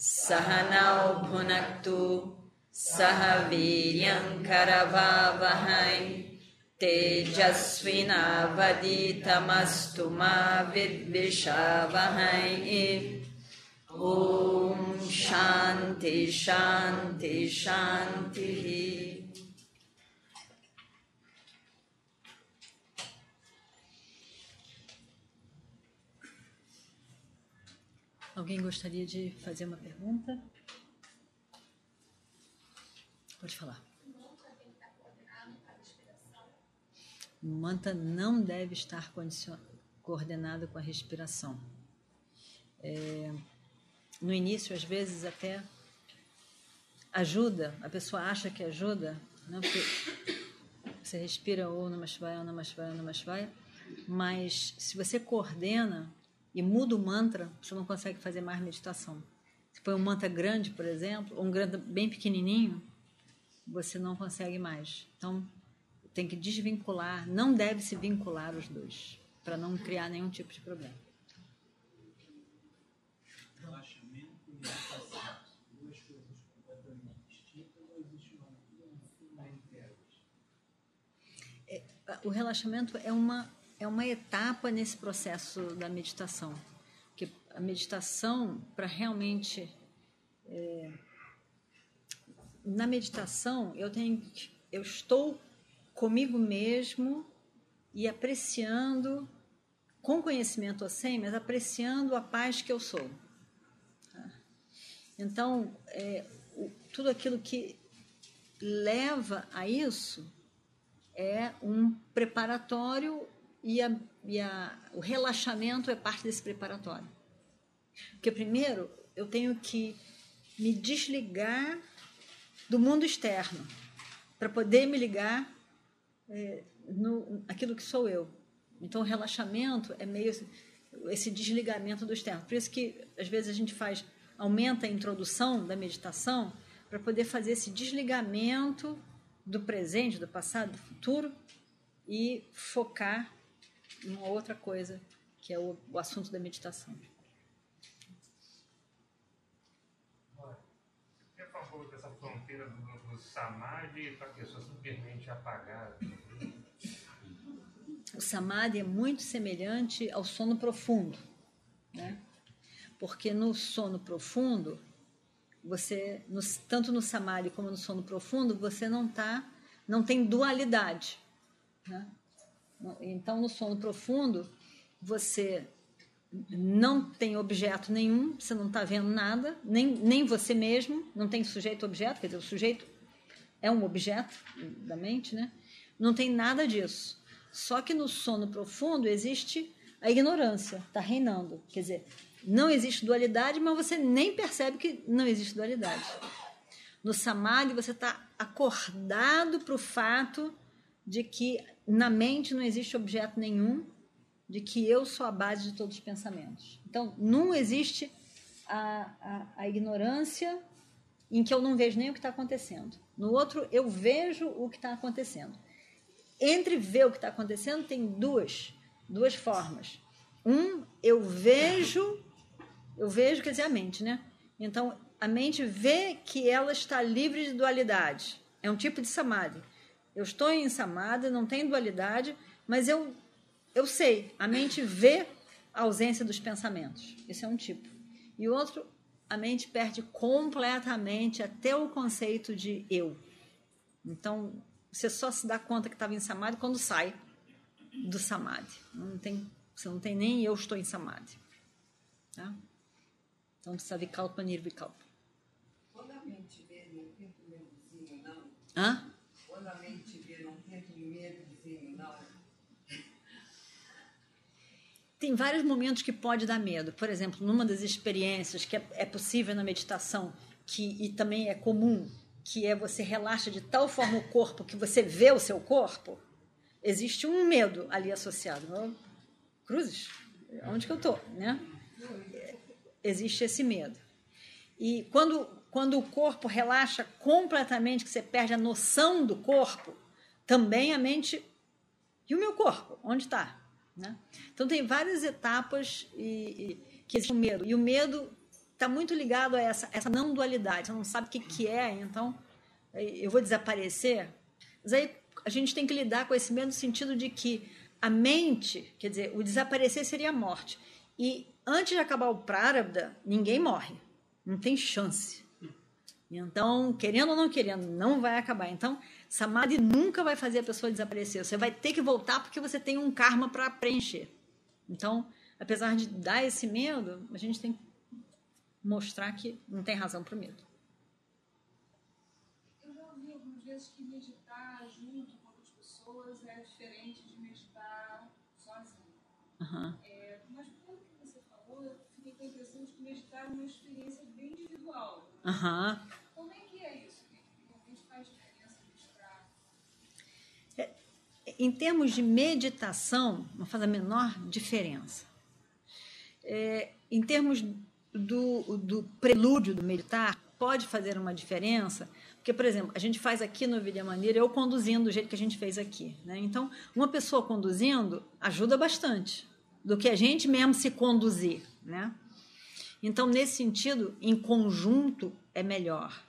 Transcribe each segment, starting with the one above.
सहनौ भुनक्तु सह वीर्यङ्करवावहै तेजस्विनावदितमस्तु मा विद्विषावहै। ॐ शान्ति शान्ति शान्तिः। Alguém gostaria de fazer uma pergunta? Pode falar. O manta não deve estar coordenado com a respiração. É, no início, às vezes, até ajuda, a pessoa acha que ajuda, não? porque você respira ou numa shivaya, ou numa shivaya, ou numa shivaya, mas se você coordena e muda o mantra, você não consegue fazer mais meditação. Se põe um mantra grande, por exemplo, ou um grande bem pequenininho, você não consegue mais. Então, tem que desvincular, não deve se vincular os dois, para não criar nenhum tipo de problema. É, O relaxamento é uma é uma etapa nesse processo da meditação. Porque a meditação, para realmente. É, na meditação, eu tenho eu estou comigo mesmo e apreciando, com conhecimento ou sem, mas apreciando a paz que eu sou. Tá? Então, é, o, tudo aquilo que leva a isso é um preparatório e, a, e a, o relaxamento é parte desse preparatório. Porque primeiro eu tenho que me desligar do mundo externo para poder me ligar é, no aquilo que sou eu. Então o relaxamento é meio esse desligamento do externo. Por isso que às vezes a gente faz aumenta a introdução da meditação para poder fazer esse desligamento do presente, do passado, do futuro e focar uma outra coisa, que é o, o assunto da meditação. Você falou dessa fronteira do, do samadhi para a pessoa simplesmente apagar. O samadhi é muito semelhante ao sono profundo, né? Porque no sono profundo, você, no, tanto no samadhi como no sono profundo, você não tá, não tem dualidade, né? Então, no sono profundo, você não tem objeto nenhum, você não está vendo nada, nem, nem você mesmo, não tem sujeito-objeto, quer dizer, o sujeito é um objeto da mente, né? Não tem nada disso. Só que no sono profundo existe a ignorância, está reinando. Quer dizer, não existe dualidade, mas você nem percebe que não existe dualidade. No samadhi, você está acordado para o fato de que na mente não existe objeto nenhum, de que eu sou a base de todos os pensamentos. Então, não existe a, a, a ignorância em que eu não vejo nem o que está acontecendo. No outro, eu vejo o que está acontecendo. Entre ver o que está acontecendo, tem duas, duas formas. Um, eu vejo, eu vejo, quer dizer, a mente, né? Então, a mente vê que ela está livre de dualidade. É um tipo de samadhi. Eu estou em samada, não tem dualidade, mas eu, eu sei, a mente vê a ausência dos pensamentos. Esse é um tipo. E outro, a mente perde completamente até o conceito de eu. Então, você só se dá conta que estava em samadhi quando sai do samadhi. Não tem, você não tem nem eu estou em samadhi. Tá? Então, savikalpa nirvikalpa. Quando a mente vê, não tem medozinho, não? Hã? Quando a mente tem medozinho, não? Tem vários momentos que pode dar medo. Por exemplo, numa das experiências que é, é possível na meditação, que e também é comum que é você relaxa de tal forma o corpo que você vê o seu corpo, existe um medo ali associado. Cruzes? Onde que eu tô, né? Existe esse medo. E quando, quando o corpo relaxa completamente, que você perde a noção do corpo, também a mente. E o meu corpo? Onde está? Né? Então, tem várias etapas e, e, que existe o medo. E o medo está muito ligado a essa, essa não dualidade. Você não sabe o que, que é, então eu vou desaparecer. Mas aí a gente tem que lidar com esse medo no sentido de que a mente, quer dizer, o desaparecer seria a morte. E antes de acabar o prarabdha, ninguém morre. Não tem chance. Então, querendo ou não querendo, não vai acabar. Então, samadhi nunca vai fazer a pessoa desaparecer. Você vai ter que voltar porque você tem um karma para preencher. Então, apesar de dar esse medo, a gente tem que mostrar que não tem razão para o medo. Eu já ouvi algumas vezes que meditar junto com outras pessoas é diferente de meditar sozinho. Uhum. É, mas pelo que você falou, eu fiquei com a impressão de que meditar é uma experiência bem Uhum. Como é que é isso? Realmente faz diferença? É, em termos de meditação, não faz a menor diferença. É, em termos do, do prelúdio do meditar pode fazer uma diferença, porque, por exemplo, a gente faz aqui no Vida Maneira, eu conduzindo do jeito que a gente fez aqui. Né? Então, uma pessoa conduzindo ajuda bastante do que a gente mesmo se conduzir. Né? Então, nesse sentido, em conjunto é melhor.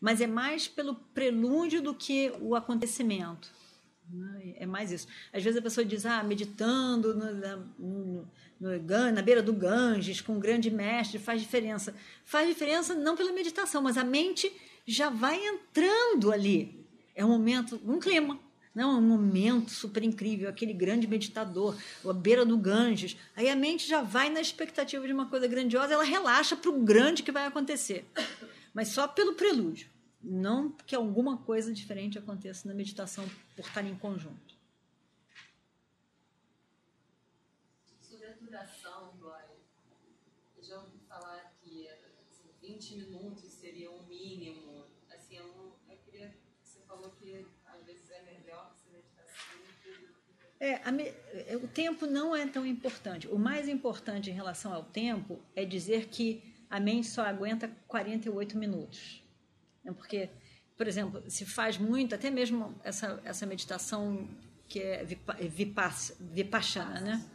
Mas é mais pelo prelúdio do que o acontecimento. É mais isso. Às vezes a pessoa diz, ah, meditando no, no, no, na beira do Ganges, com um grande mestre, faz diferença. Faz diferença não pela meditação, mas a mente já vai entrando ali. É um momento, um clima. Não, é um momento super incrível, aquele grande meditador, a beira do Ganges. Aí a mente já vai na expectativa de uma coisa grandiosa, ela relaxa para o grande que vai acontecer. Mas só pelo prelúdio. Não que alguma coisa diferente aconteça na meditação por estar em conjunto. Sobre a duração, Glória, eu já ouvi falar que assim, 20 minutos seria um mínimo. Assim, eu, não, eu queria que você falou que às vezes é melhor essa meditação. É, a, o tempo não é tão importante. O mais importante em relação ao tempo é dizer que a mente só aguenta 48 minutos. Né? Porque, por exemplo, se faz muito, até mesmo essa, essa meditação que é vipassana, né?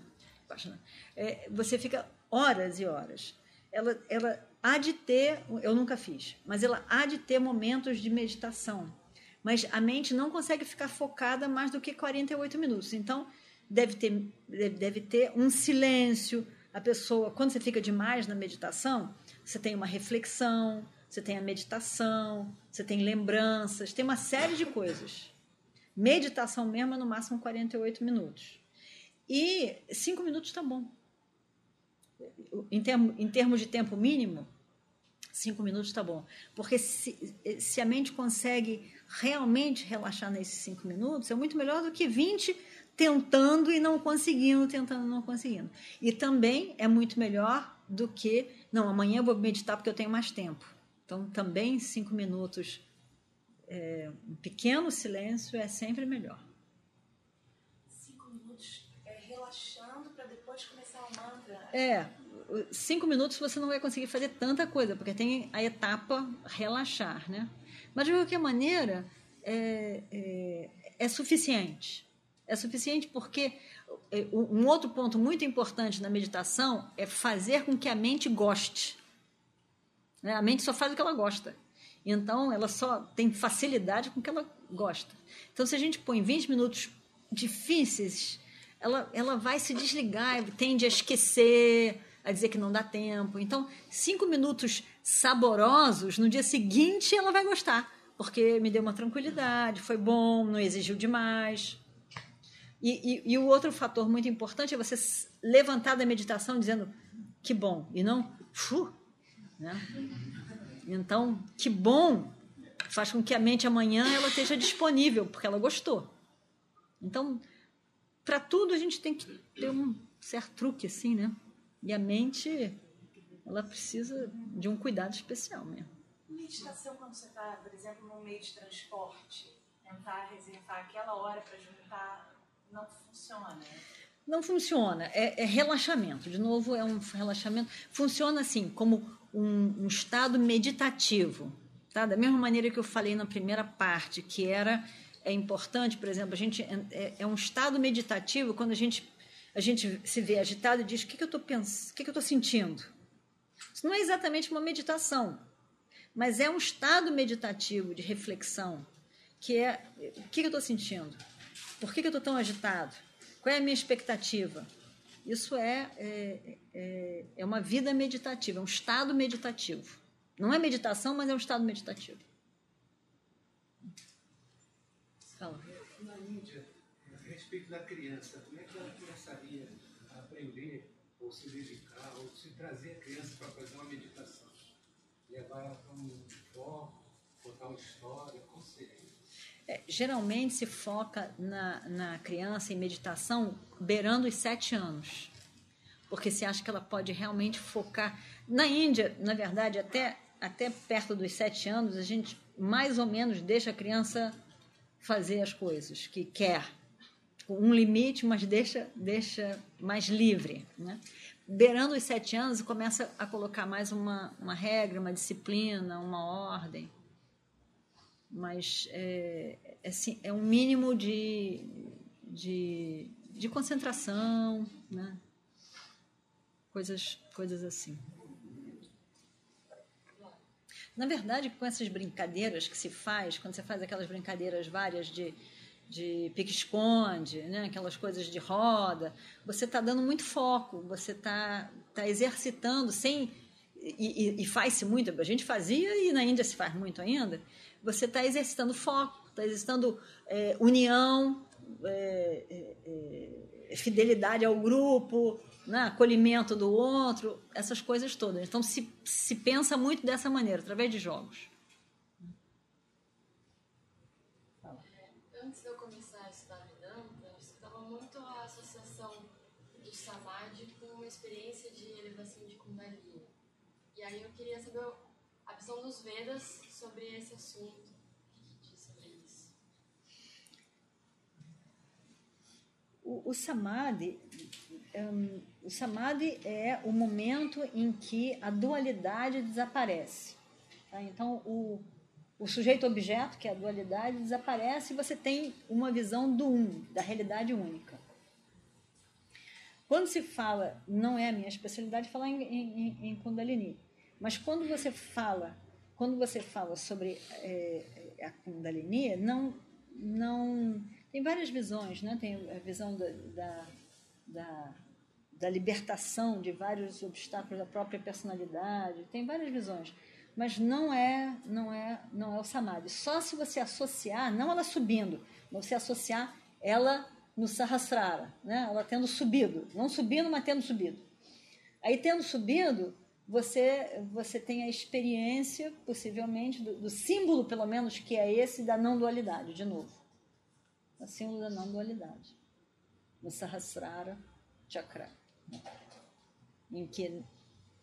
É, você fica horas e horas. Ela, ela há de ter, eu nunca fiz, mas ela há de ter momentos de meditação. Mas a mente não consegue ficar focada mais do que 48 minutos. Então, deve ter, deve ter um silêncio. A pessoa, quando você fica demais na meditação, você tem uma reflexão, você tem a meditação, você tem lembranças, tem uma série de coisas. Meditação mesmo é no máximo 48 minutos. E cinco minutos está bom. Em, termo, em termos de tempo mínimo, cinco minutos está bom. Porque se, se a mente consegue realmente relaxar nesses cinco minutos, é muito melhor do que 20 tentando e não conseguindo, tentando e não conseguindo. E também é muito melhor do que, não, amanhã eu vou meditar porque eu tenho mais tempo. Então, também cinco minutos, é, um pequeno silêncio é sempre melhor. Cinco minutos é, relaxando para depois começar o mantra. É, cinco minutos você não vai conseguir fazer tanta coisa, porque tem a etapa relaxar, né? Mas de qualquer maneira, é, é, é suficiente. É suficiente porque é, um outro ponto muito importante na meditação é fazer com que a mente goste. Né? A mente só faz o que ela gosta. Então, ela só tem facilidade com o que ela gosta. Então, se a gente põe 20 minutos difíceis, ela, ela vai se desligar, tende a esquecer, a dizer que não dá tempo. Então, cinco minutos saborosos, no dia seguinte ela vai gostar, porque me deu uma tranquilidade, foi bom, não exigiu demais. E, e, e o outro fator muito importante é você levantar da meditação dizendo que bom, e não, né? Então, que bom, faz com que a mente amanhã ela esteja disponível, porque ela gostou. Então, para tudo a gente tem que ter um certo truque assim, né? E a mente, ela precisa de um cuidado especial mesmo. meditação quando você está, por exemplo, num meio de transporte? Tentar reservar aquela hora para juntar não funciona. Não funciona, é, é, relaxamento. De novo, é um relaxamento. Funciona assim, como um, um, estado meditativo. Tá? Da mesma maneira que eu falei na primeira parte, que era é importante, por exemplo, a gente é, é um estado meditativo quando a gente, a gente se vê agitado e diz: o que, que eu estou pensando, o que, que eu estou sentindo? Isso não é exatamente uma meditação, mas é um estado meditativo de reflexão, que é o que, eu estou sentindo? Por que eu estou tão agitado? Qual é a minha expectativa? Isso é, é, é, é, uma vida meditativa, é um estado meditativo. Não é meditação, mas é um estado meditativo. Fala. Na Índia, a respeito da criança, como é que ela começaria a aprender, ou se dedicar, ou se trazer a criança para fazer uma meditação? Levar ela para um foco, contar uma história, seria? É, geralmente se foca na, na criança em meditação beirando os sete anos, porque se acha que ela pode realmente focar. Na Índia, na verdade, até, até perto dos sete anos, a gente mais ou menos deixa a criança fazer as coisas que quer, um limite, mas deixa, deixa mais livre. Né? Beirando os sete anos, começa a colocar mais uma, uma regra, uma disciplina, uma ordem mas é, é, assim, é um mínimo de, de, de concentração, né? coisas, coisas assim. Na verdade, com essas brincadeiras que se faz, quando você faz aquelas brincadeiras várias de, de pique-esconde, né? aquelas coisas de roda, você está dando muito foco, você está tá exercitando sem. E, e, e faz-se muito, a gente fazia e na Índia se faz muito ainda, você está exercitando foco, está exercitando é, união, é, é, é, fidelidade ao grupo, né, acolhimento do outro, essas coisas todas. Então, se, se pensa muito dessa maneira, através de jogos. Experiência de elevação de Kundalini. E aí eu queria saber a visão dos Vedas sobre esse assunto. O que diz sobre isso? O, o samadhi, um, o samadhi é o momento em que a dualidade desaparece. Tá? Então, o, o sujeito-objeto, que é a dualidade, desaparece e você tem uma visão do um, da realidade única. Quando se fala, não é a minha especialidade falar em, em, em Kundalini, mas quando você fala quando você fala sobre é, a Kundalini, não, não tem várias visões, né? Tem a visão da, da, da, da libertação de vários obstáculos da própria personalidade, tem várias visões, mas não é, não é, não é o samadhi. Só se você associar, não ela subindo, mas você associar ela no sahasrara, né? Ela tendo subido, não subindo, mas tendo subido. Aí tendo subido, você, você tem a experiência, possivelmente, do, do, símbolo, pelo menos, que é esse da não dualidade, de novo. O símbolo da não dualidade. No Sahasrara Chakra. Em que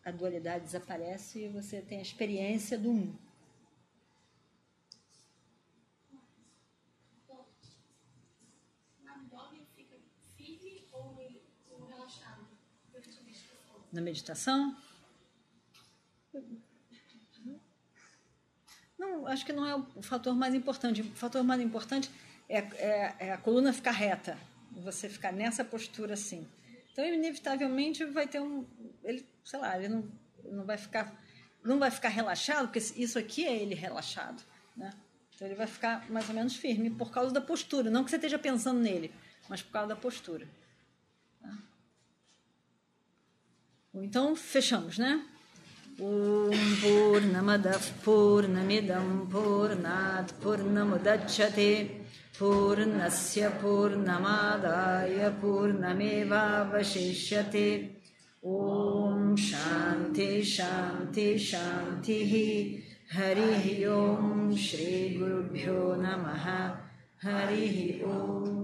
a dualidade desaparece e você tem a experiência do um. Na meditação? Não, acho que não é o fator mais importante. O fator mais importante é, é, é a coluna ficar reta, você ficar nessa postura assim. Então, inevitavelmente vai ter um, ele, sei lá, ele não, não vai ficar, não vai ficar relaxado, porque isso aqui é ele relaxado, né? Então ele vai ficar mais ou menos firme por causa da postura, não que você esteja pensando nele, mas por causa da postura. Então fechamos, né? ॐ पूर्णमदः पूर्णमिदं पूर्णात् पूर्णमुदच्छते पूर्णस्य पूर्णमादाय पूर्णमेवावशिष्यते ॐ शान्ति शान्ति शान्तिः हरिः ॐ श्रीगुरुभ्यो नमः हरिः ॐ